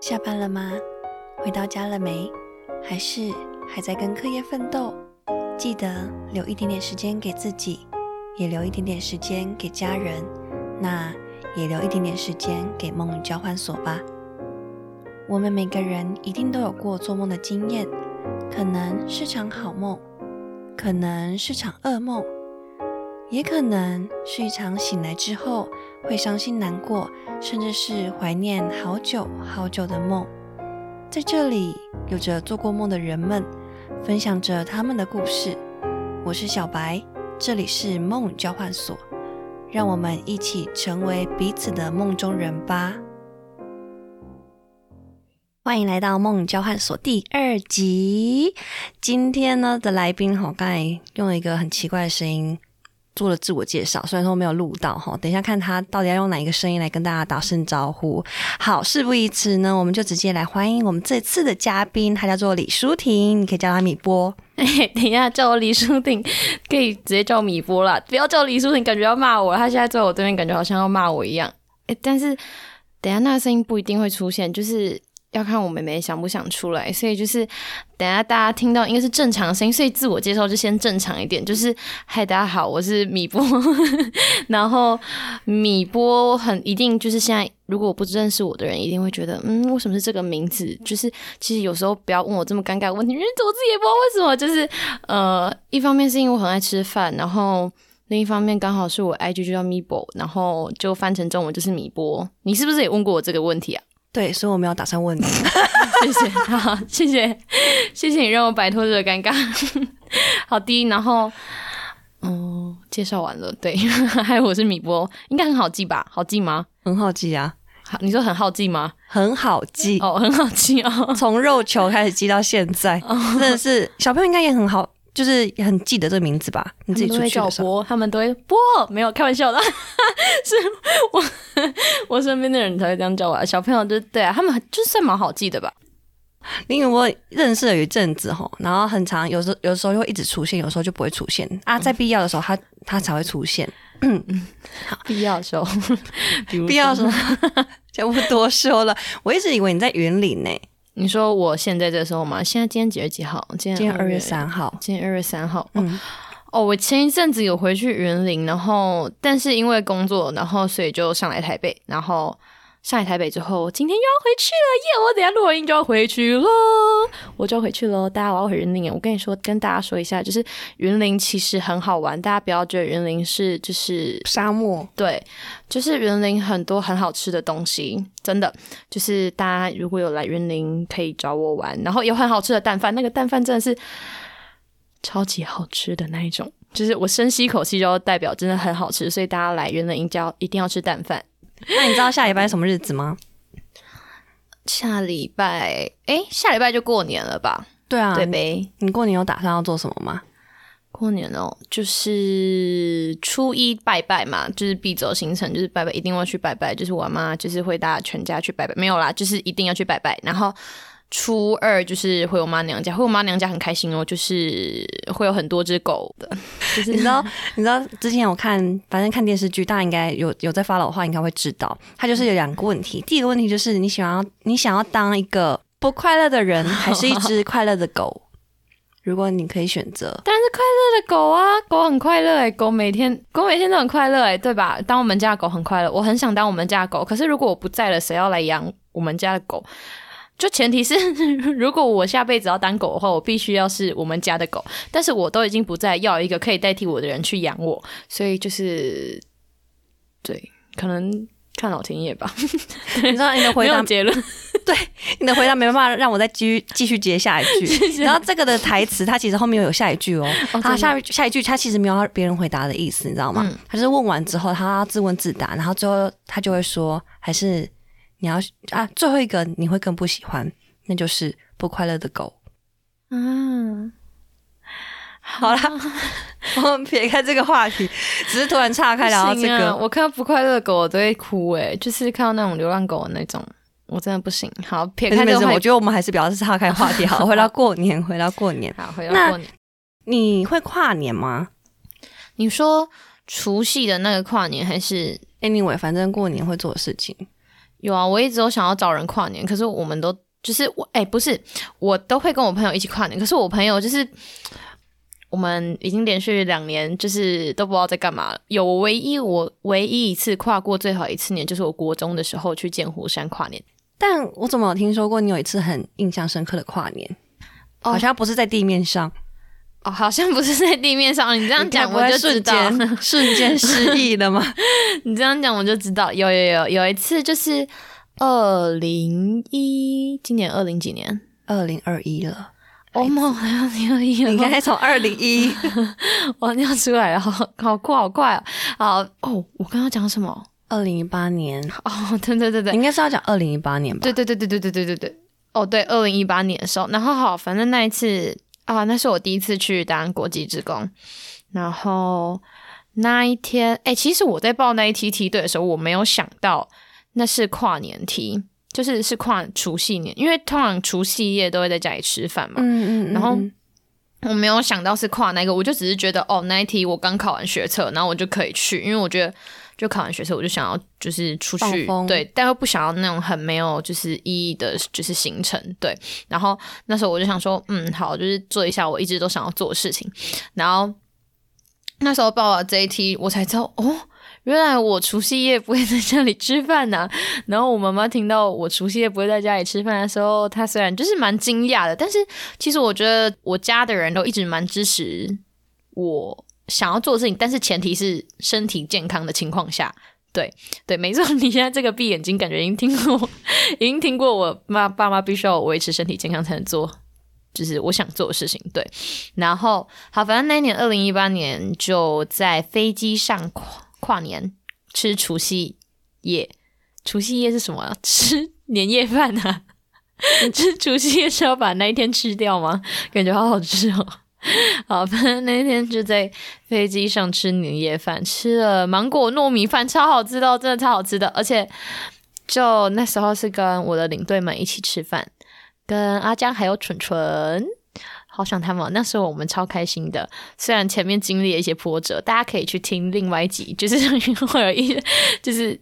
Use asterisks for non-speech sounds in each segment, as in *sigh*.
下班了吗？回到家了没？还是还在跟课业奋斗？记得留一点点时间给自己，也留一点点时间给家人，那也留一点点时间给梦与交换所吧。我们每个人一定都有过做梦的经验，可能是场好梦，可能是场噩梦，也可能是一场醒来之后会伤心难过，甚至是怀念好久好久的梦。在这里，有着做过梦的人们，分享着他们的故事。我是小白，这里是梦交换所，让我们一起成为彼此的梦中人吧。欢迎来到梦交换所第二集。今天呢的来宾哈，刚才用了一个很奇怪的声音做了自我介绍，虽然说没有录到哈，等一下看他到底要用哪一个声音来跟大家打声招呼。好，事不宜迟呢，我们就直接来欢迎我们这次的嘉宾，他叫做李舒婷，你可以叫他米波。*laughs* 等一下，叫我李淑婷，可以直接叫米波啦，不要叫李淑婷，感觉要骂我。他现在在我对面，感觉好像要骂我一样。哎，但是等下那个声音不一定会出现，就是要看我妹妹想不想出来。所以就是等下大家听到应该是正常的声音，所以自我介绍就先正常一点，就是嗨，大家好，我是米波。*laughs* 然后米波很一定就是现在，如果我不认识我的人，一定会觉得，嗯，为什么是这个名字？就是其实有时候不要问我这么尴尬问题，因为我自己也不知道为什么。就是呃，一方面是因为我很爱吃饭，然后另一方面刚好是我 IG 就叫米波，然后就翻成中文就是米波。你是不是也问过我这个问题啊？对，所以我没有打算问你。*laughs* 谢谢，好，谢谢，谢谢你让我摆脱这个尴尬。*laughs* 好的，然后。哦，介绍完了，对，*laughs* 还有我是米波，应该很好记吧？好记吗？很好记啊，好，你说很好记吗？很好记，哦，很好记哦，从肉球开始记到现在，真的是小朋友应该也很好，就是很记得这个名字吧？你自己出去的时候，波，他们都会波，没有开玩笑的，*laughs* 是我 *laughs* 我身边的人才会这样叫我，小朋友就对啊，他们就算蛮好记的吧。因为我认识了有一阵子吼，然后很长，有时候有时候就会一直出现，有时候就不会出现啊，在必要的时候，他他才会出现。*laughs* 嗯嗯，好，必要的时候，必要的时候就不多说了。我一直以为你在云林呢。你说我现在这时候吗？现在今天几月几号？今天二月三号。今天二月三号。嗯。哦，我前一阵子有回去云林，然后但是因为工作，然后所以就上来台北，然后。上海台北之后，今天又要回去了耶！我等下录完音就要回去喽，我就要回去喽。大家我要回云林，我跟你说，跟大家说一下，就是云林其实很好玩，大家不要觉得云林是就是沙漠，对，就是云林很多很好吃的东西，真的就是大家如果有来云林可以找我玩，然后有很好吃的蛋饭，那个蛋饭真的是超级好吃的那一种，就是我深吸一口气就代表真的很好吃，所以大家来云林就要一定要吃蛋饭。*laughs* 那你知道下礼拜是什么日子吗？下礼拜，哎，下礼拜就过年了吧？对啊，对呗。你过年有打算要做什么吗？过年哦，就是初一拜拜嘛，就是必走行程，就是拜拜，一定要去拜拜。就是我妈就是会大家全家去拜拜，没有啦，就是一定要去拜拜。然后。初二就是回我妈娘家，回我妈娘家很开心哦，就是会有很多只狗的。就 *laughs* 是你知道，你知道之前我看，反正看电视剧，大家应该有有在发老话，应该会知道，它就是有两个问题。第一个问题就是你想要你想要当一个不快乐的人，*laughs* 还是一只快乐的狗？如果你可以选择，当然是快乐的狗啊，狗很快乐哎，狗每天狗每天都很快乐哎，对吧？当我们家的狗很快乐，我很想当我们家的狗，可是如果我不在了，谁要来养我们家的狗？就前提是，*laughs* 如果我下辈子要当狗的话，我必须要是我们家的狗。但是我都已经不在，要一个可以代替我的人去养我，所以就是，对，可能看老天爷吧。*laughs* 你知道你的回答结论？对，你的回答没办法让我再继续继续接下一句。*laughs* 然后这个的台词，它其实后面又有下一句哦。他下下一句，他其实没有别人回答的意思，你知道吗？他是问完之后，他自问自答，然后最后他就会说，还是。你要啊，最后一个你会更不喜欢，那就是不快乐的狗。嗯，好了，我们撇开这个话题，只是突然岔开聊到这个。我看到不快乐的狗我都会哭，哎，就是看到那种流浪狗的那种，我真的不行。好，撇开这个，我觉得我们还是比较是岔开话题。好，*laughs* 回到过年，回到过年，好，回到过年。你会跨年吗？你说除夕的那个跨年，还是 anyway，反正过年会做的事情。有啊，我一直都想要找人跨年，可是我们都就是我哎、不是，我都会跟我朋友一起跨年，可是我朋友就是我们已经连续两年就是都不知道在干嘛了。有唯一我唯一一次跨过最好一次年，就是我国中的时候去剑湖山跨年。但我怎么有听说过你有一次很印象深刻的跨年？哦好像不是在地面上，哦，好像不是在地面上，你这样讲我就知瞬道。间 *laughs* 瞬间失忆了吗？*laughs* 你这样讲我就知道，有有有有一次就是二零一，今年二零几年？二零二一了，哦妈，二零二一了，你该从二零一 *laughs* 我尿出来了，好好快好快啊！好哦，我刚刚讲什么？二零一八年，哦，对对对对应该是要讲二零一八年吧？对对对对对对对对对。哦，对，二零一八年的时候，然后好，反正那一次啊，那是我第一次去当国际职工，然后那一天，哎，其实我在报那一梯梯队的时候，我没有想到那是跨年梯，就是是跨除夕年，因为通常除夕夜都会在家里吃饭嘛，嗯嗯嗯，然后嗯。我没有想到是跨那个，我就只是觉得哦，那一题我刚考完学测，然后我就可以去，因为我觉得就考完学测，我就想要就是出去对，但又不想要那种很没有就是意义的，就是行程对。然后那时候我就想说，嗯，好，就是做一下我一直都想要做的事情。然后那时候报了这一题，我才知道哦。原来我除夕夜不会在家里吃饭呐、然后我妈妈听到我除夕夜不会在家里吃饭的时候，她虽然就是蛮惊讶的，但是其实我觉得我家的人都一直蛮支持我想要做的事情，但是前提是身体健康的情况下。对对，没错，你现在这个闭眼睛，感觉已经听过，已经听过我妈爸妈必须要维持身体健康才能做，就是我想做的事情。对，然后好，反正那年二零一八年就在飞机上跨跨年，吃除夕夜。除夕夜是什么？*laughs* 吃年夜饭啊？*laughs* 吃除夕夜是要把那一天吃掉吗？感觉好好吃哦。*laughs* 好，反正那天就在飞机上吃年夜饭，吃了芒果糯米饭，超好吃的哦，真的超好吃的。而且就那时候是跟我的领队们一起吃饭，跟阿江还有蠢蠢，好想他们。那时候我们超开心的，虽然前面经历了一些波折，大家可以去听另外一集，就是会有一就是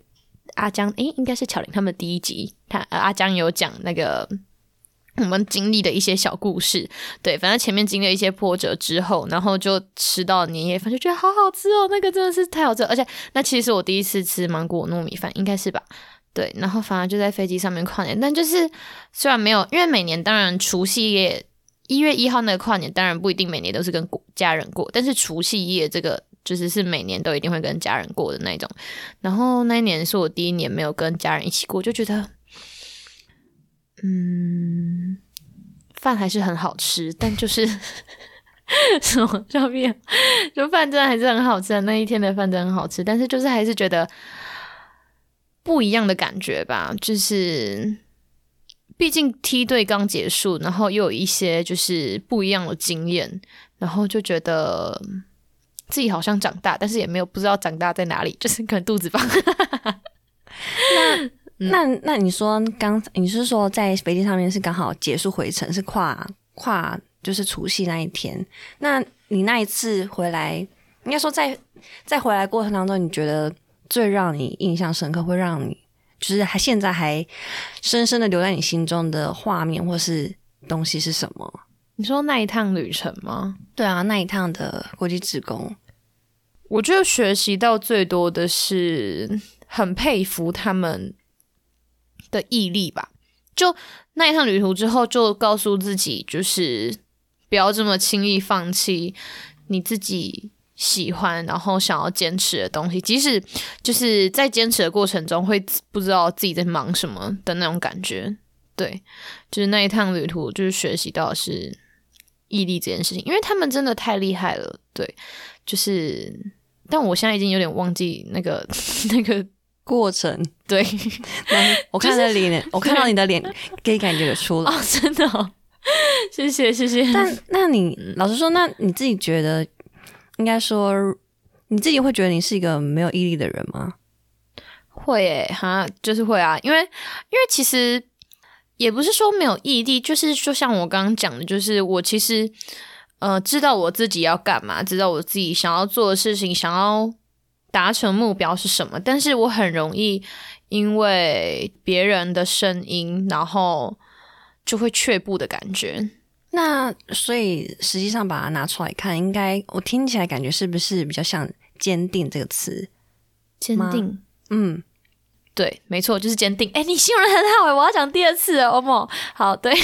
阿江，诶，应该是巧玲他们第一集，他、阿江有讲那个。我们经历的一些小故事，对，反正前面经历一些波折之后，然后就吃到年夜饭，就觉得好好吃哦，那个真的是太好吃了，而且那其实我第一次吃芒果糯米饭，应该是吧？对，然后反而就在飞机上面跨年，但就是虽然没有，因为每年当然除夕夜一月一号那个跨年，当然不一定每年都是跟家人过，但是除夕夜这个就是是每年都一定会跟家人过的那种。然后那一年是我第一年没有跟家人一起过，就觉得，嗯，饭还是很好吃，但就是 *laughs* 什么照片，就饭真的还是很好吃的。那一天的饭真的很好吃，但是就是还是觉得不一样的感觉吧，就是。毕竟梯队刚结束，然后又有一些就是不一样的经验，然后就觉得自己好像长大，但是也没有不知道长大在哪里，就是可能肚子胖。*laughs* 嗯那那你说刚你是说在飞机上面是刚好结束回程，是跨跨就是除夕那一天？那你那一次回来，应该说在在回来过程当中，你觉得最让你印象深刻，会让你就是还现在还深深的留在你心中的画面或是东西是什么？你说那一趟旅程吗？对啊，那一趟的国际职工，我觉得学习到最多的是很佩服他们的毅力吧。就那一趟旅途之后，就告诉自己，就是不要这么轻易放弃你自己喜欢，然后想要坚持的东西，即使就是在坚持的过程中会不知道自己在忙什么的那种感觉。对，就是那一趟旅途，就是学习到是毅力这件事情，因为他们真的太厉害了。对，就是，但我现在已经有点忘记那个 *laughs* 那个过程，对我看到脸，*laughs* *laughs* 我看到你的脸，*laughs* 可以感觉得出来。哦，真的、哦，谢谢谢谢。但那你老实说，那你自己觉得，应该说你自己会觉得你是一个没有毅力的人吗？会诶，哈，就是会啊，因为因为其实也不是说没有毅力，就是就像我刚刚讲的，就是我其实呃知道我自己要干嘛，知道我自己想要做的事情，想要达成目标是什么，但是我很容易因为别人的声音，然后就会却步的感觉。那所以实际上把它拿出来看，应该我听起来感觉是不是比较像“坚定”这个词？坚定，嗯，对，没错，就是坚定。哎，你形容的很好哎，我要讲第二次哦，欧某。好，对，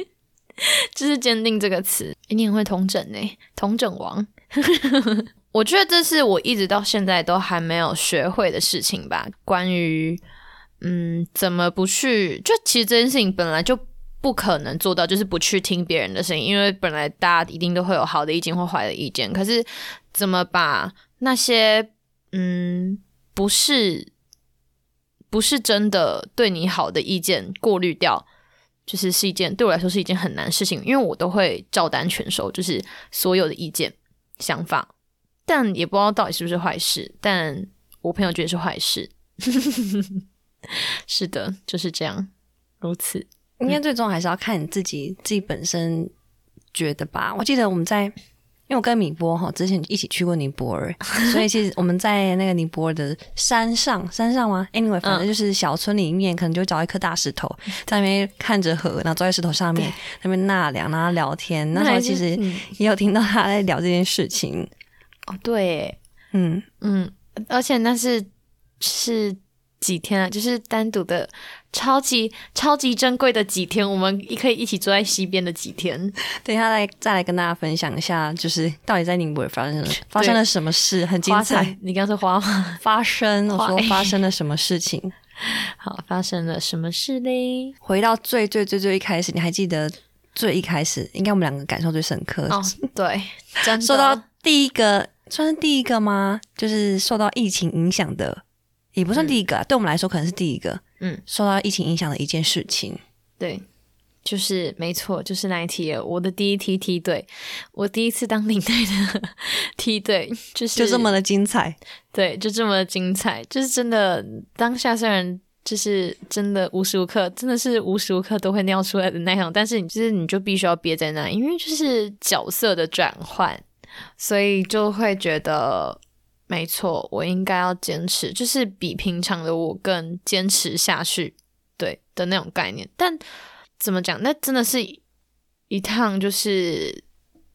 *laughs* 就是坚定这个词。你很会同整呢，同整王。我觉得这是我一直到现在都还没有学会的事情吧。关于嗯，怎么不去？就其实这件事情本来就不可能做到，就是不去听别人的声音，因为本来大家一定都会有好的意见或坏的意见。可是怎么把那些嗯，不是不是真的对你好的意见过滤掉，就是是一件对我来说是一件很难事情，因为我都会照单全收，就是所有的意见想法。但也不知道到底是不是坏事，但我朋友觉得是坏事。*laughs* 是的，就是这样，如此。应该最终还是要看你自己自己本身觉得吧。我记得我们在，因为我跟米波哈之前一起去过尼泊尔，*laughs* 所以其实我们在那个尼泊尔的山上，山上吗？Anyway，反正就是小村里面，可能就找一颗大石头，在那边看着河，然后坐在石头上面那边纳凉，然后聊天。那时候其实也有听到他在聊这件事情。哦，对，嗯嗯，而且那是是几天啊？就是单独的超级超级珍贵的几天，我们可以一起坐在溪边的几天。*laughs* 等一下来再来跟大家分享一下，就是到底在宁波发生了发生了什么事，很精彩。你刚说花吗？*laughs* 发生，我说发生了什么事情？*laughs* 好，发生了什么事嘞？回到最最最最一开始，你还记得最一开始？应该我们两个感受最深刻。哦，对，真说到第一个。算是第一个吗？就是受到疫情影响的，也不算第一个啊，对我们来说可能是第一个。嗯，受到疫情影响的一件事情，对，就是没错，就是那一梯，我的第一梯梯队，我第一次当领队的梯队，就是就这么的精彩，对，就这么的精彩，就是真的当下虽然就是真的无时无刻，真的是无时无刻都会尿出来的那种，但是你就是你就必须要憋在那，因为就是角色的转换。所以就会觉得，没错，我应该要坚持，就是比平常的我更坚持下去，对的那种概念。但怎么讲？那真的是一趟就是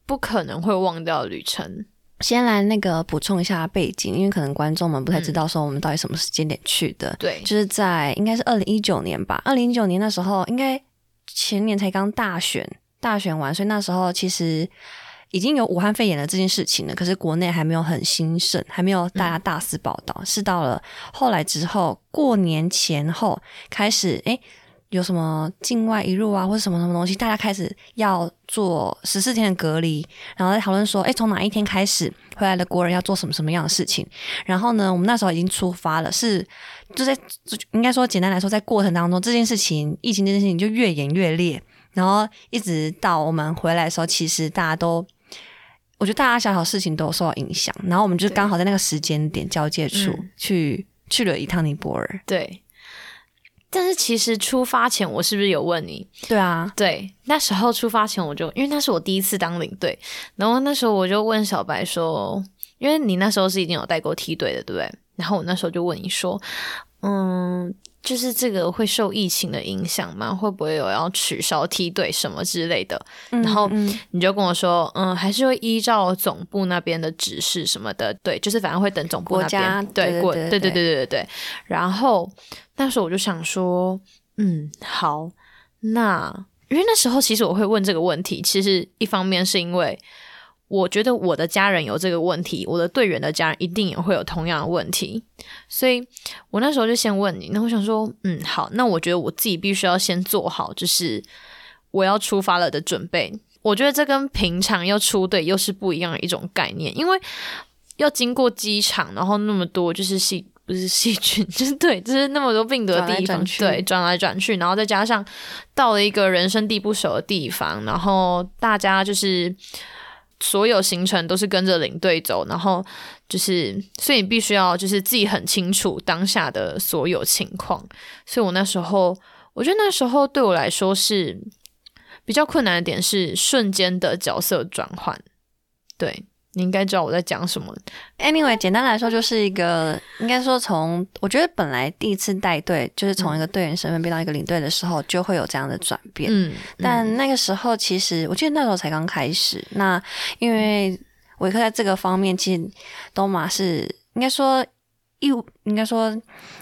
不可能会忘掉的旅程。先来那个补充一下背景，因为可能观众们不太知道说我们到底什么时间点去的。对，就是在应该是二零一九年吧。二零一九年那时候，应该前年才刚大选，大选完，所以那时候其实。已经有武汉肺炎的这件事情了，可是国内还没有很兴盛，还没有大家大肆报道。是到了后来之后，过年前后开始，哎，有什么境外一入啊，或者什么什么东西，大家开始要做十四天的隔离，然后在讨论说，哎，从哪一天开始回来的国人要做什么什么样的事情。然后呢，我们那时候已经出发了，是就在应该说简单来说，在过程当中，这件事情疫情这件事情就越演越烈，然后一直到我们回来的时候，其实大家都。我觉得大大小小事情都有受到影响，然后我们就刚好在那个时间点交界处去去了一趟尼泊尔。对，但是其实出发前我是不是有问你？对啊，对，那时候出发前我就因为那是我第一次当领队，然后那时候我就问小白说，因为你那时候是已经有带过梯队的，对不对？然后我那时候就问你说，嗯。就是这个会受疫情的影响吗？会不会有要取消梯队什么之类的？然后你就跟我说，嗯，还是会依照总部那边的指示什么的。对，就是反正会等总部那边对过，对对对对对对。然后那时候我就想说，嗯，好，那因为那时候其实我会问这个问题，其实一方面是因为。我觉得我的家人有这个问题，我的队员的家人一定也会有同样的问题，所以我那时候就先问你。那我想说，嗯，好，那我觉得我自己必须要先做好，就是我要出发了的准备。我觉得这跟平常要出队又是不一样的一种概念，因为要经过机场，然后那么多就是细不是细菌，*laughs* 就是对，就是那么多病毒的地方，对，转来转去，然后再加上到了一个人生地不熟的地方，然后大家就是。所有行程都是跟着领队走，然后就是，所以你必须要就是自己很清楚当下的所有情况。所以我那时候，我觉得那时候对我来说是比较困难的点是瞬间的角色转换。对，你应该知道我在讲什么。Anyway，简单来说就是一个，应该说从我觉得本来第一次带队，就是从一个队员身份变到一个领队的时候，就会有这样的转变。嗯，但那个时候其实我记得那时候才刚开始，那因为维克在这个方面，其实东马是应该说一应该说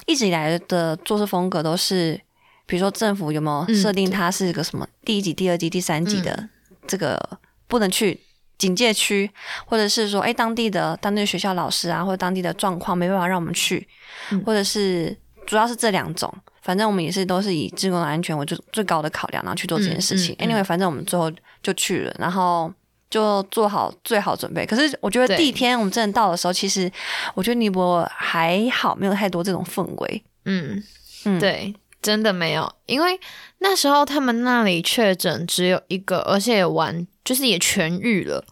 一直以来的做事风格都是，比如说政府有没有嗯设定他是个什么第一级、第二级、第三级的这个不能去。警戒区，或者是说，哎，当地的当地的学校老师啊，或者当地的状况没办法让我们去，嗯或者是主要是这两种，反正我们也是都是以职工的安全为最最高的考量，然后去做这件事情。嗯嗯嗯 anyway，反正我们最后就去了，然后就做好最好准备。可是我觉得第一天我们真的到的时候，其实我觉得尼泊尔还好，没有太多这种氛围。嗯，嗯，，对，真的没有，因为那时候他们那里确诊只有一个，而且也完就是也痊愈了，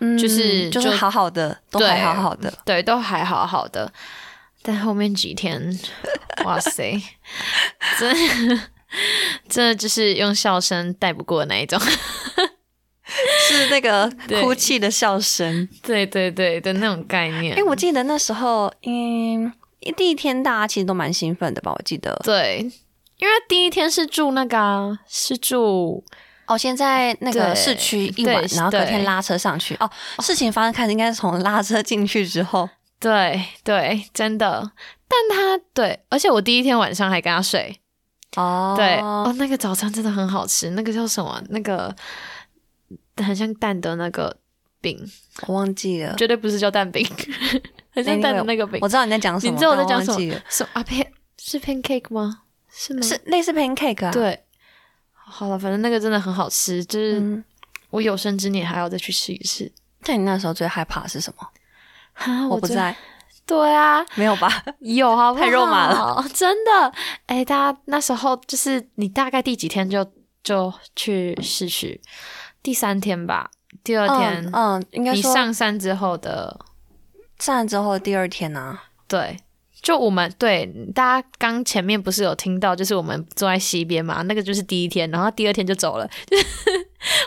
嗯就是就是好好的，都还好好的。对，都还好好的。但后面几天，哇塞，*laughs* 真的真的就是用笑声带不过的那一种。*laughs* 是那个 *laughs* 哭泣的笑声。对对对的那种概念。哎、我记得那时候，嗯，第一天大家其实都蛮兴奋的吧？我记得。对，因为第一天是住那个、啊、是住哦，先在那个市区一晚，对然后隔天拉车上去。哦，事情发生开始应该是从拉车进去之后。对对，真的。但他对，而且我第一天晚上还跟他睡。哦，对哦，那个早餐真的很好吃，那个叫什么？那个很像蛋的那个饼，我忘记了。绝对不是叫蛋饼，*laughs* 很像蛋的那个饼我。知道你在讲什么，你知道我在讲什么？什么啊？pan 是 pancake 吗？是吗？是类似 pancake 啊。，对。好了，反正那个真的很好吃，就是嗯。我有生之年还要再去试一试。但你那时候最害怕的是什么？我不在，对啊，没有吧？有啊？*laughs* 太肉麻了，真的。哎，大家那时候就是你大概第几天就就去市区？第三天吧，第二天，嗯嗯，应该说你上山之后的，上山之后的第二天啊。对。就我们对大家刚前面不是有听到，就是我们坐在西边嘛，那个就是第一天，然后第二天就走了，就 *laughs* 是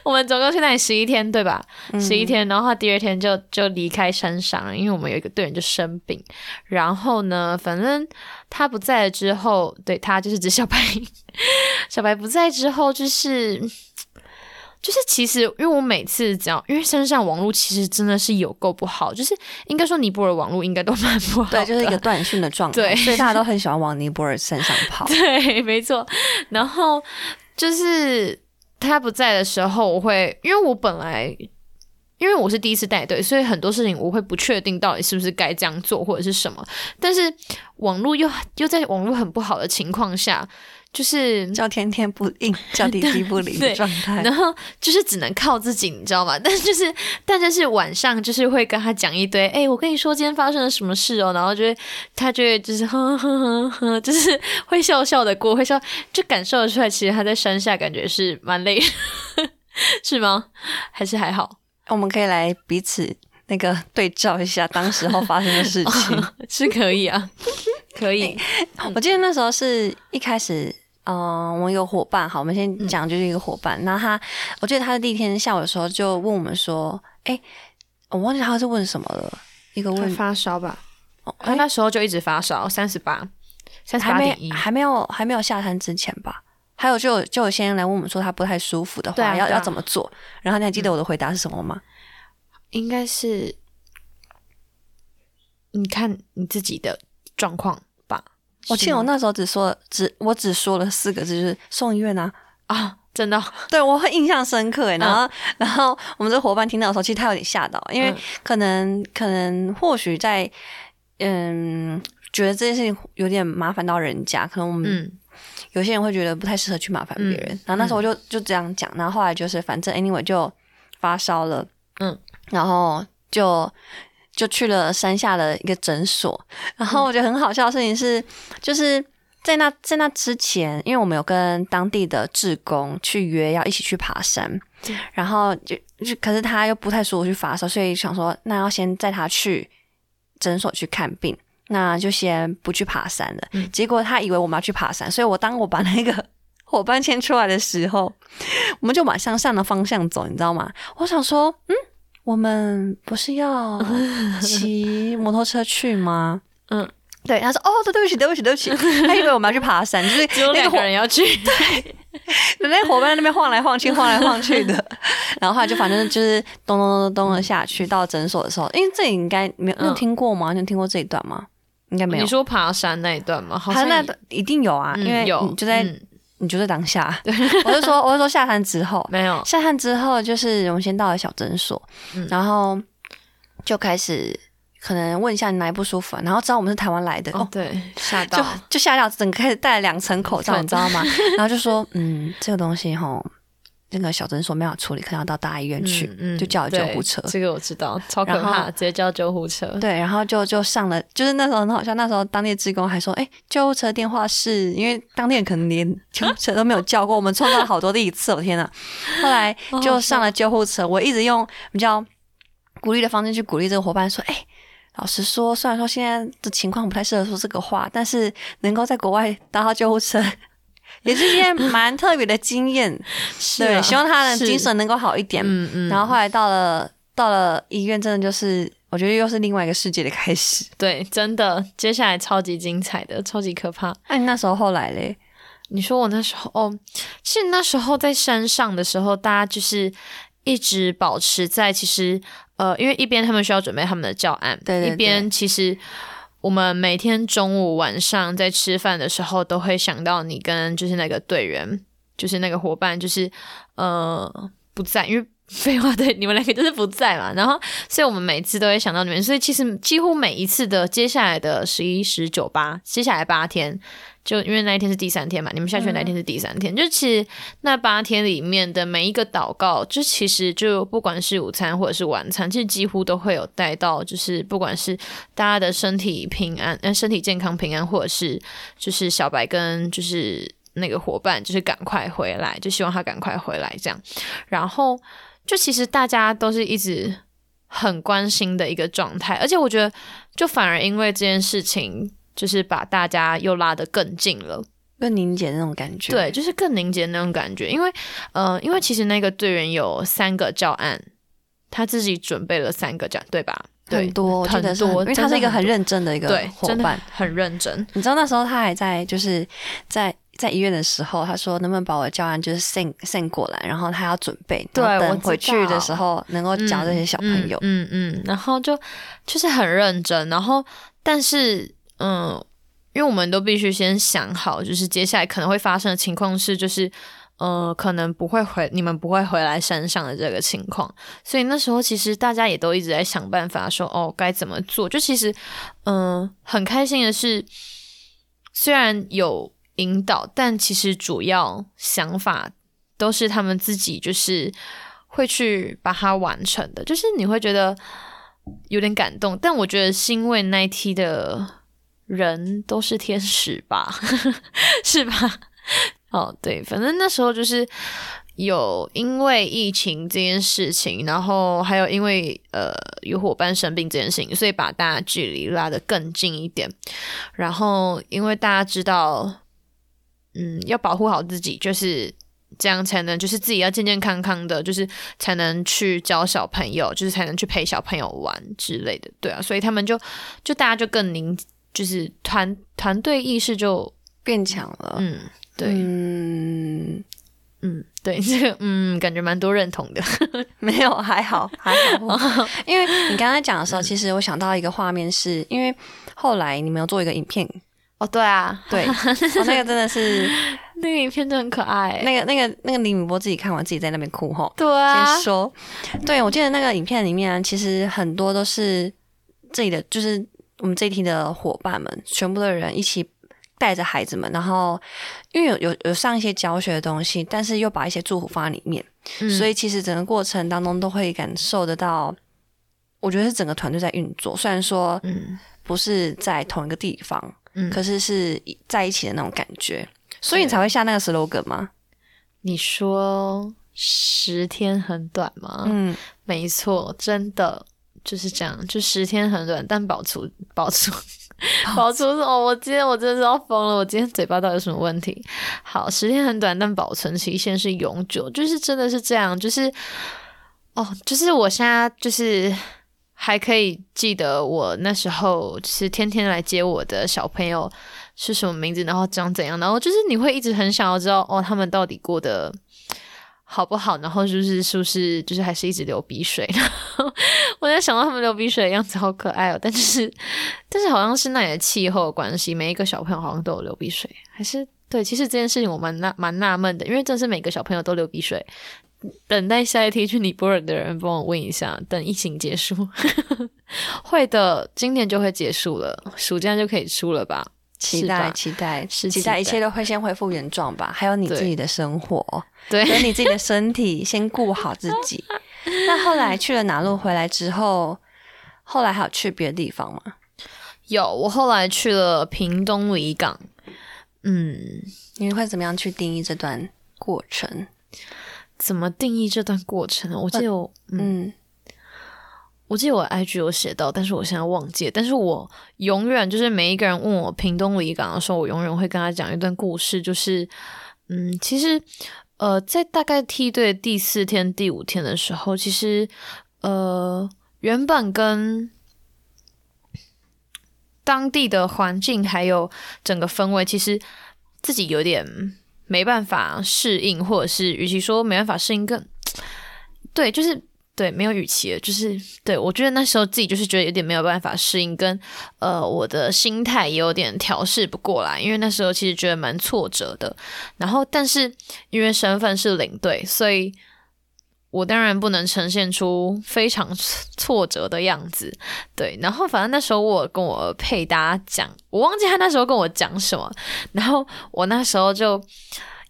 我们总共去那里十一天，对吧？嗯。十一天，然后他第二天就就离开山上了，因为我们有一个队员就生病，然后呢，反正他不在了之后，对他就是指小白，*laughs* 小白不在之后，就是就是其实因为我每次只要因为山上网络其实真的是有够不好，就是应该说尼泊尔网络应该都蛮不好的，对，就是一个断讯的状态，*laughs* 对所以大家都很喜欢往尼泊尔山上跑。*laughs* 对，没错。然后就是他不在的时候，我会因为我本来因为我是第一次带队，所以很多事情我会不确定到底是不是该这样做或者是什么。但是网络又又在网络很不好的情况下，就是叫天天不应，叫地地不灵的 *laughs* 状态。然后就是只能靠自己，你知道吗？*laughs* 但就是但就是晚上就是会跟他讲一堆，哎、我跟你说今天发生了什么事哦，然后就会他就会就是呵呵呵呵，就是会笑笑的过，会笑，就感受得出来，其实他在山下感觉是蛮累的，*laughs* 是吗？还是还好？我们可以来彼此那个对照一下当时候发生的事情。*laughs* 是可以啊，*laughs* 可以，我记得那时候是一开始，嗯、我们有伙伴，好，我们先讲就是一个伙伴。那、他，我记得他的第一天下午的时候就问我们说，哎、我忘记他是问什么了，一个问，发烧吧？哦他那时候就一直发烧，三十八，三十八点一，还没有还没有下山之前吧。还有就有就有先来问我们说他不太舒服的话，要要怎么做？然后你还记得我的回答是什么吗？应该是你看你自己的状况吧。我记得我那时候只说只我只说了四个字，就是送医院啊。啊，真的哦、*laughs* 对我会印象深刻诶。然后，*laughs* 然后我们这个伙伴听到的时候，其实他有点吓到，因为嗯可能、可能或许在嗯觉得这件事情有点麻烦到人家，可能我们嗯有些人会觉得不太适合去麻烦别人。嗯然后那时候我就、就这样讲，然后后来就是反正 anyway 就发烧了，嗯，然后就。就去了山下的一个诊所，*laughs* 然后我觉得很好笑的事情是，就是在那在那之前，因为我们有跟当地的志工去约要一起去爬山，然后就就可是他又不太舒服去发烧，所以想说那要先载他去诊所去看病，那就先不去爬山了。嗯结果他以为我们要去爬山，所以我当我把那个 *laughs* 伙伴牵出来的时候，我们就往向上的方向走，你知道吗？我想说，嗯。我们不是要 *laughs* 骑摩托车去吗？嗯，对，他说哦，对，对不起，对不起，对不起，*laughs* 他以为我们要去爬山，就是只有两那个人要去，对那个伙伴在那边晃来晃去，晃来晃去的，然后后来就反正就是咚咚咚咚咚的下去，到诊所的时候，因为这里应该没有，你有嗯听过吗？你有听过这一段吗？应该没有你。说爬山那一段吗？好他像那段一定有啊，因为嗯有就在、嗯你就在当下。*laughs* 我就说，我就说下山之后，没有，下山之后就是我们先到了小诊所，嗯然后就开始可能问一下你哪里不舒服、啊，然后知道我们是台湾来的，哦，哦对，吓到，就吓到，整个开始戴了两层口罩，你知道吗？*laughs* 然后就说，嗯，这个东西吼，那个小诊所没法处理，可能要到大医院去，嗯嗯就叫了救护车。这个我知道，超可怕，直接叫救护车。对，然后就就上了，就是那时候很好笑，那时候当地的职工还说，哎，救护车电话是因为当地人可能连救护车都没有叫过，我们创造了好多例次，我天呐！后来就上了救护车，我一直用比较鼓励的方式去鼓励这个伙伴说，哎。老实说，虽然说现在的情况不太适合说这个话，但是能够在国外搭到救护车，也是一件蛮特别的经验。*laughs* 对，是啊希望他的精神能够好一点。嗯嗯，然后后来到了到了医院，真的就是我觉得又是另外一个世界的开始。*laughs* 对，真的，接下来超级精彩的，超级可怕。哎、你那时候后来嘞？你说我那时候哦，其实那时候在山上的时候，大家就是一直保持在其实呃，因为一边他们需要准备他们的教案，对对对一边其实我们每天中午晚上在吃饭的时候，都会想到你跟就是那个队员，就是那个伙伴，就是呃不在，因为。废话，对，你们两个就是不在嘛，然后，所以我们每次都会想到你们，所以其实几乎每一次的接下来的十一、十九、八，接下来八天，就因为那一天是第三天嘛，你们下去那一天是第三天，就其实那八天里面的每一个祷告，就其实就不管是午餐或者是晚餐，其实几乎都会有带到，就是不管是大家的身体平安，呃，身体健康平安，或者是就是小白跟就是那个伙伴，就是赶快回来，就希望他赶快回来这样，然后就其实大家都是一直。很关心的一个状态，而且我觉得，就反而因为这件事情，就是把大家又拉得更近了。更凝结那种感觉。对，就是更凝结那种感觉。因为，呃，因为其实那个队员有三个教案，他自己准备了三个教，对吧？对很，多，很很多因为他是一个很认真的一个伙伴。很认真。你知道那时候他还在就是在在医院的时候，他说能不能把我的教案就是 send send 过来，然后他要准备，对我回去的时候能够教这些小朋友。嗯嗯嗯然后就就是很认真，然后但是嗯，因为我们都必须先想好，就是接下来可能会发生的情况是，就是呃，可能不会回你们不会回来山上的这个情况，所以那时候其实大家也都一直在想办法说，哦，该怎么做。就其实嗯、很开心的是，虽然有引导，但其实主要想法都是他们自己就是会去把它完成的，就是你会觉得有点感动，但我觉得是因为那一梯的人都是天使吧，*laughs* 是吧？哦，对，反正那时候就是有因为疫情这件事情，然后还有因为呃有伙伴生病这件事情，所以把大家距离拉得更近一点。然后因为大家知道，嗯，要保护好自己，就是这样才能，就是自己要健健康康的，就是才能去教小朋友，就是才能去陪小朋友玩之类的，对啊，所以他们就就大家就更凝，就是团团队意识就变强了。嗯，对，嗯，嗯，对，*laughs* 这个嗯，感觉蛮多认同的，没有，还好，*laughs* 还好。*laughs* 因为你刚才讲的时候，其实我想到一个画面是，因为后来你们有做一个影片，哦，对啊，对，哦、那个真的是那个影片真的很可爱，那个那个那个李敏波自己看完自己在那边哭吼。对啊先，说，对我记得那个影片里面啊，其实很多都是自己的，就是我们这一题的伙伴们，全部的人一起带着孩子们，然后因为有有有上一些教学的东西，但是又把一些祝福放在里面，嗯。所以其实整个过程当中都会感受得到，我觉得是整个团队在运作，虽然说嗯。不是在同一个地方，嗯，可是是在一起的那种感觉，所以你才会下那个 slogan 吗？你说十天很短吗？嗯，没错，真的就是这样，就十天很短，但保存保存保存什么？我今天我真的是要疯了！我今天嘴巴到底有什么问题？好，十天很短，但保存期限是永久，就是真的是这样，就是哦，就是我现在就是还可以记得我那时候是天天来接我的小朋友是什么名字，然后长怎样，然后就是你会一直很想要知道哦，他们到底过得好不好，然后就是是不是就是还是一直流鼻水。然后我在想到他们流鼻水的样子好可爱哦，但是但是好像是那里的气候关系，每一个小朋友好像都有流鼻水，还是对，其实这件事情我蛮纳蛮纳闷的，因为真是每个小朋友都流鼻水。等待下一梯去尼泊尔的人帮我问一下，等疫情结束，*laughs* 会的，今年就会结束了，暑假就可以出了吧？期待，期待，是期待，一切都会先恢复原状吧？还有你自己的生活，对，有你自己的身体，先顾好自己。*laughs* *laughs* 那后来去了哪路回来之后，后来还有去别的地方吗？有，我后来去了屏东离港。嗯，你会怎么样去定义这段过程？怎么定义这段过程呢？我记得我，嗯，我记得我 IG 有写到，但是我现在忘记。但是我永远就是每一个人问我屏东离港的时候，我永远会跟他讲一段故事，就是，嗯，其实，呃，在大概梯队第四天、第五天的时候，其实，呃，原本跟当地的环境还有整个氛围，其实自己有点。没办法适应，或者是与其说没办法适应，更对，就是对，没有语气了，就是对我觉得那时候自己就是觉得有点没有办法适应，跟呃我的心态也有点调试不过来，因为那时候其实觉得蛮挫折的，然后但是因为身份是领队，所以。我当然不能呈现出非常挫折的样子，对。然后反正那时候我跟我配搭讲，我忘记他那时候跟我讲什么。然后我那时候就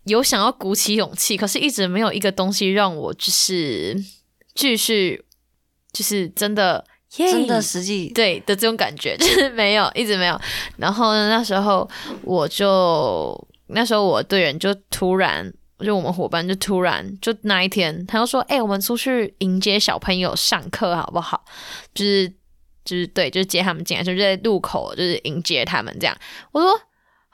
有想要鼓起勇气，可是一直没有一个东西让我就是继续，就是真的真的实际对的这种感觉，*laughs* 就是没有，一直没有。然后那时候我就那时候我队员就突然。就我们伙伴就突然就那一天，他就说：“哎，我们出去迎接小朋友上课好不好？就是就是对，就是接他们进来，就在路口就是迎接他们这样。”我说：“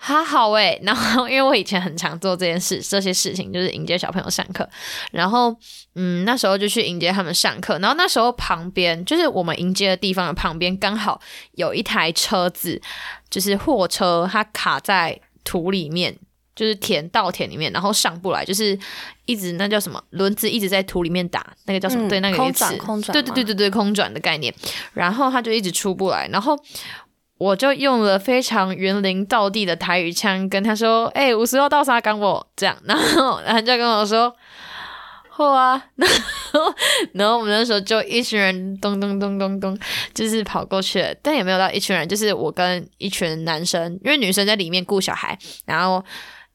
还好哎。”然后因为我以前很常做这件事，这些事情就是迎接小朋友上课。然后嗯，那时候就去迎接他们上课。然后那时候旁边就是我们迎接的地方的旁边，刚好有一台车子，就是货车，它卡在土里面。就是田稻田里面，然后上不来，就是一直那叫什么轮子一直在土里面打，那个叫什么？对，那个空转，空转，对对对对对，空转的概念。然后它就一直出不来，然后我就用了非常园林道地的台语腔跟他说：“哎，五十号到啥港我这样。”然后他就跟我说：“好啊。”然 *laughs* 后然后我们那时候就一群人咚咚咚咚咚，就是跑过去了，但也没有到一群人，就是我跟一群男生，因为女生在里面顾小孩，然后。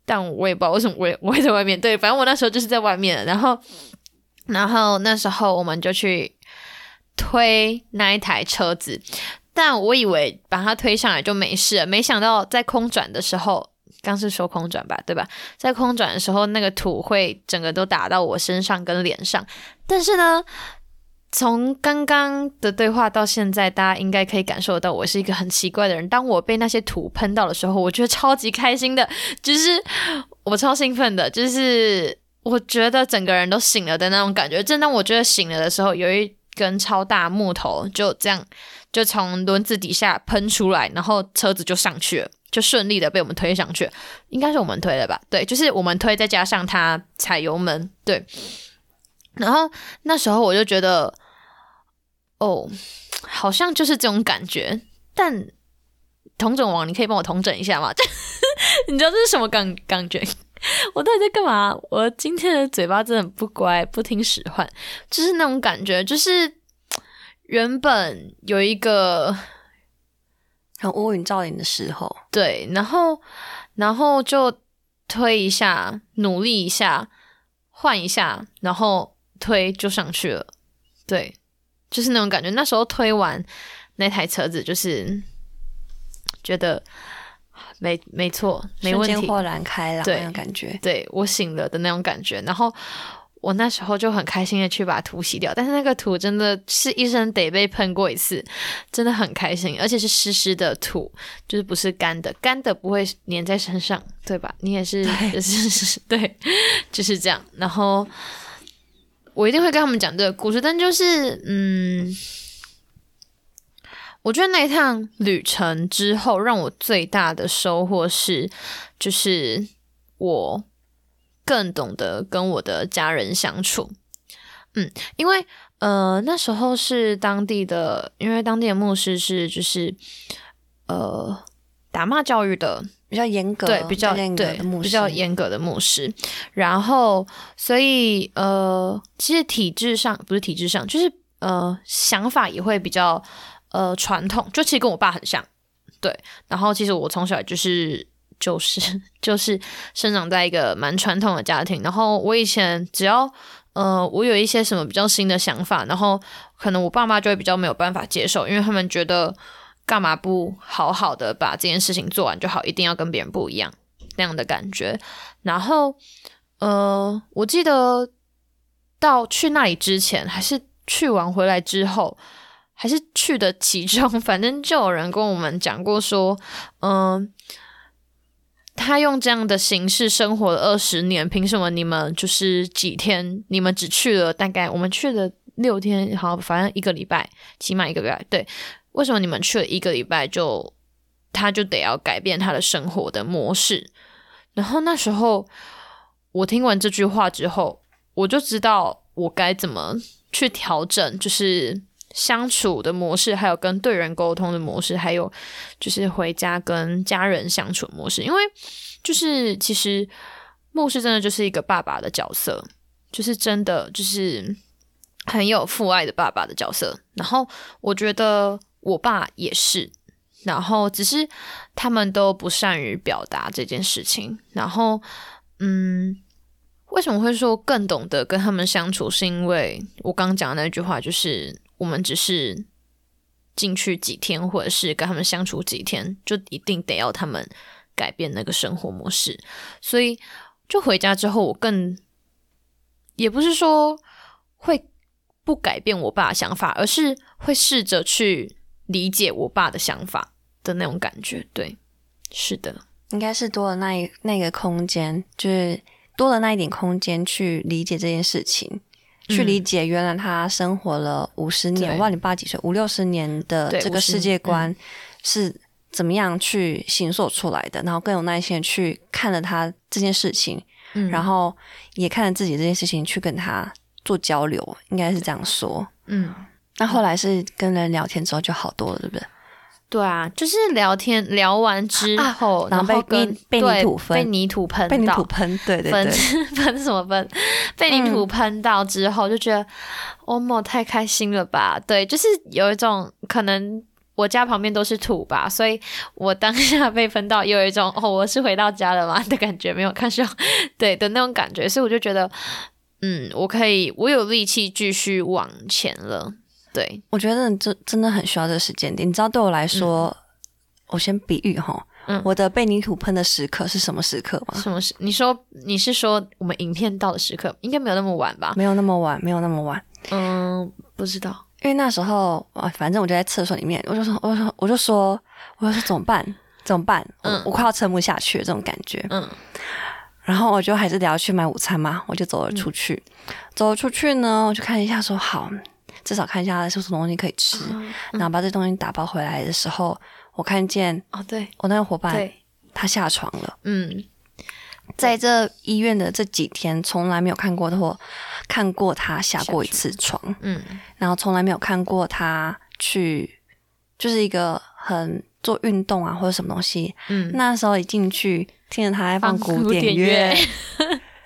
但我也不知道为什么我也我也在外面。对，反正我那时候就是在外面。然后，然后那时候我们就去推那一台车子，但我以为把它推上来就没事，没想到在空转的时候，刚是说空转吧，对吧？在空转的时候，那个土会整个都打到我身上跟脸上。但是呢。从刚刚的对话到现在，大家应该可以感受到我是一个很奇怪的人。当我被那些土喷到的时候，我觉得超级开心的，就是我超兴奋的，就是我觉得整个人都醒了的那种感觉。正当我觉得醒了的时候，有一根超大木头就这样就从轮子底下喷出来，然后车子就上去了，就顺利的被我们推上去。应该是我们推的吧？对，就是我们推，再加上他踩油门，对。然后那时候我就觉得。哦，好像就是这种感觉，但同整王，你可以帮我同整一下吗？*laughs* 你知道这是什么感感觉？*laughs* 我到底在干嘛？我今天的嘴巴真的很不乖，不听使唤，就是那种感觉，就是原本有一个很乌云罩顶的时候，对，然后然后就推一下，努力一下，换一下，然后推就上去了，对。就是那种感觉，那时候推完那台车子，就是觉得没没错，没问题，豁然开朗那种感觉，对我醒了的那种感觉。然后我那时候就很开心的去把土洗掉，但是那个土真的是一生得被喷过一次，真的很开心，而且是湿湿的土，就是不是干的，干的不会粘在身上，对吧？你也是，就是 *laughs* 对，就是这样。然后。我一定会跟他们讲这个故事。但就是，嗯，我觉得那一趟旅程之后，让我最大的收获是，就是我更懂得跟我的家人相处。嗯，因为呃那时候是当地的，因为当地的牧师是就是呃打骂教育的比较严格，对，比较严格对的牧师，比较严格的牧师。然后，所以呃，其实体制上不是体制上，就是呃，想法也会比较呃传统，就其实跟我爸很像。对，然后其实我从小就是就是 *laughs* 就是生长在一个蛮传统的家庭，然后我以前只要呃我有一些什么比较新的想法，然后可能我爸妈就会比较没有办法接受，因为他们觉得干嘛不好好的把这件事情做完就好，一定要跟别人不一样那样的感觉。然后呃，我记得到去那里之前，还是去完回来之后，还是去的其中，*laughs* 反正就有人跟我们讲过说，嗯、他用这样的形式生活了二十年，凭什么你们就是几天？你们只去了大概我们去了六天，好，反正一个礼拜，起码一个礼拜。对，为什么你们去了一个礼拜就他就得要改变他的生活的模式？然后那时候我听完这句话之后，我就知道我该怎么去调整，就是相处的模式，还有跟对人沟通的模式，还有就是回家跟家人相处模式。因为就是其实牧师真的就是一个爸爸的角色，就是真的就是很有父爱的爸爸的角色。然后我觉得我爸也是，然后只是他们都不善于表达这件事情。然后，嗯，为什么会说更懂得跟他们相处？是因为我刚讲的那句话，就是我们只是进去几天，或者是跟他们相处几天，就一定得要他们改变那个生活模式。所以，就回家之后，我更也不是说会不改变我爸想法，而是会试着去理解我爸的想法的那种感觉。对，是的，应该是多了那一那个空间，就是多了那一点空间去理解这件事情，去理解原来他生活了五十年，嗯对我忘你爸几岁，五六十年的这个世界观是怎么样去形塑出来的，然后更有耐心去看了他这件事情，嗯然后也看了自己这件事情去跟他做交流，应该是这样说。嗯。那后来是跟人聊天之后就好多了，对不对？对啊，就是聊天聊完之后，啊然后被被泥对土喷被泥土喷被你到土喷，对对喷对，喷 *laughs* 什么喷？被泥土喷到之后，就觉得欧某太开心了吧？对，就是有一种可能我家旁边都是土吧，所以我当下 *laughs* 被喷到，有一种哦，我是回到家了吗的感觉，没有看上对的那种感觉，所以我就觉得，嗯，我可以，我有力气继续往前了。对，我觉得这真的很需要这个时间点。你知道，对我来说，我先比喻哈，嗯我的被泥土喷的时刻是什么时刻吗？什么时？你说你是说我们影片到的时刻，应该没有那么晚吧？没有那么晚，没有那么晚，嗯，不知道。因为那时候啊，反正我就在厕所里面，我就说，我就说，我就说，我就说怎么办？怎么办？我嗯我快要撑不下去了，这种感觉。嗯然后我就还是得要去买午餐嘛，我就走了出去。走了出去呢，我就看一下说好，至少看一下是什么东西可以吃。然后把这东西打包回来的时候，我看见哦，对。我那个伙伴，他下床了。嗯。在这医院的这几天，从来没有看过或看过他下过一次床，嗯。然后从来没有看过他去，就是一个很做运动啊或者什么东西。嗯，那时候一进去，听着他在放放古典古典乐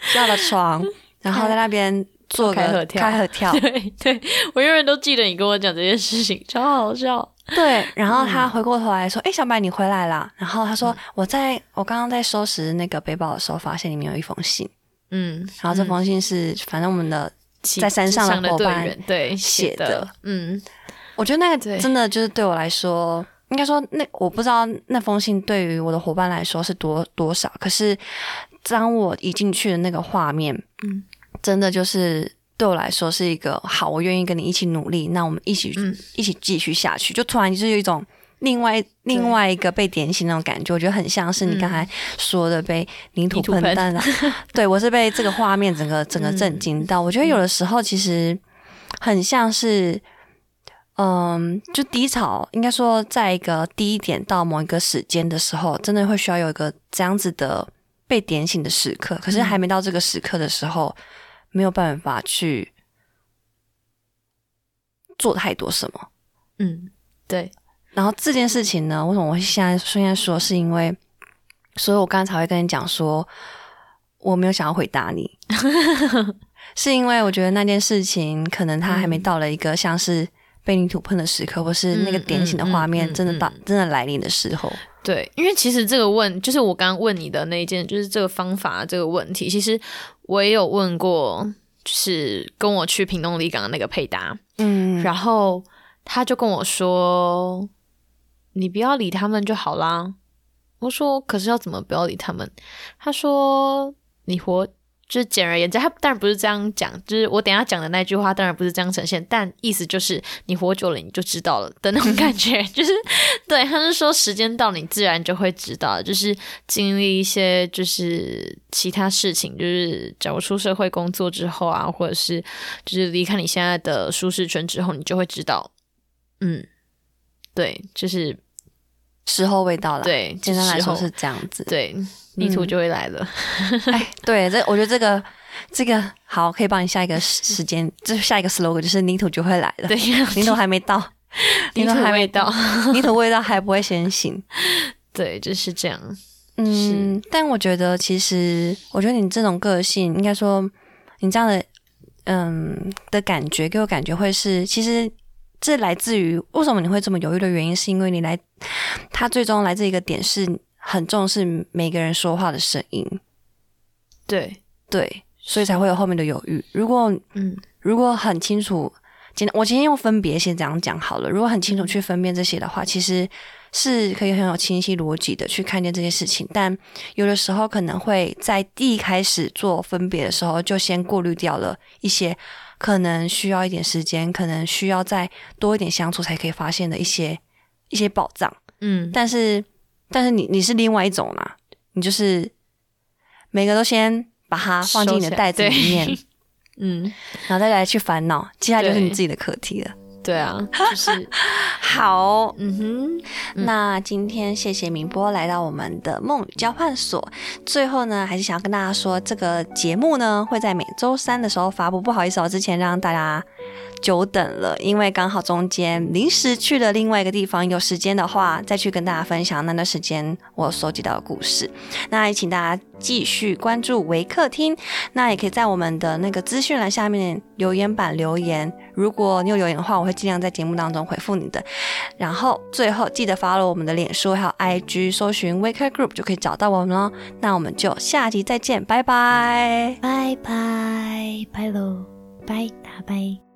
下了床，*laughs* 然后在那边做个开合跳。开合跳，*laughs* 对对，我永远都记得你跟我讲这件事情，超好笑。对，然后嗯。他回过头来说：“哎、小白，你回来啦。”然后他说：“我在我刚刚在收拾那个背包的时候，发现里面有一封信。嗯，然后这封信是，反正我们的，在山上的伙伴对写写的嗯。我觉得那个真的就是对我来说，应该说那我不知道那封信对于我的伙伴来说是多多少，可是当我一进去的那个画面，嗯，真的就是对我来说是一个好，我愿意跟你一起努力，那我们一起、嗯一起继续下去，就突然就是有一种另外另外一个被点醒那种感觉，我觉得很像是你刚才说的被泥土喷弹啊。*laughs* 对我是被这个画面整个整个震惊到。我觉得有的时候其实很像是，嗯，就低潮，应该说在一个低点到某一个时间的时候，真的会需要有一个这样子的被点醒的时刻。可是还没到这个时刻的时候，没有办法去做太多什么。嗯，对。然后这件事情呢，为什么我现在现在说，是因为，所以我刚才会跟你讲说，我没有想要回答你，*laughs* 是因为我觉得那件事情可能它还没到了一个像是被你吐喷的时刻，或是那个典型的画面真的到真的来临的时候。对，因为其实这个问，就是我刚刚问你的那一件，就是这个方法这个问题，其实我也有问过，就是跟我去屏东离港的那个配搭，嗯，然后他就跟我说。你不要理他们就好啦。我说，可是要怎么不要理他们？他说，你活就是简而言之，他当然不是这样讲，就是我等下讲的那句话，当然不是这样呈现，但意思就是你活久了你就知道了的那种感觉，*laughs* 就是对，他是说时间到你自然就会知道，就是经历一些就是其他事情，就是假如出社会工作之后啊，或者是就是离开你现在的舒适圈之后，你就会知道，嗯。对，就是时候未到了。对，简单来说是这样子。对，泥土就会来了。哎，对，这我觉得这个这个好，可以帮你下一个时间，就是下一个 slogan，就是泥土就会来了。对，泥土还没到，*laughs* 泥土还没到，泥土味道 *laughs* 还不会先醒。对，就是这样。嗯，但我觉得其实，我觉得你这种个性，应该说你这样的嗯的感觉，给我感觉会是其实。这来自于为什么你会这么犹豫的原因，是因为你来，他最终来自一个点是很重视每个人说话的声音，对对，所以才会有后面的犹豫。如果嗯，如果很清楚，今我今天用分别先这样讲好了。如果很清楚去分辨这些的话，其实是可以很有清晰逻辑的去看见这些事情。但有的时候可能会在第一开始做分别的时候，就先过滤掉了一些。可能需要一点时间，可能需要再多一点相处才可以发现的一些一些宝藏。嗯，但是但是你你是另外一种啦，你就是每个都先把它放进你的袋子里面，*laughs* 嗯，然后再来去烦恼，接下来就是你自己的课题了。对啊，*laughs* 就是好，嗯哼。那今天谢谢明波来到我们的梦语交换所。最后呢，还是想要跟大家说，这个节目呢会在每周三的时候发布。不好意思，我之前让大家。久等了，因为刚好中间临时去了另外一个地方，有时间的话再去跟大家分享那段时间我收集到的故事。那也请大家继续关注维客厅，那也可以在我们的那个资讯栏下面留言板留言。如果你有留言的话，我会尽量在节目当中回复你的。然后最后记得 follow 我们的脸书还有 IG，搜寻 Wake Group 就可以找到我们喽。那我们就下集再见，拜拜，拜拜，拜喽，拜，大拜。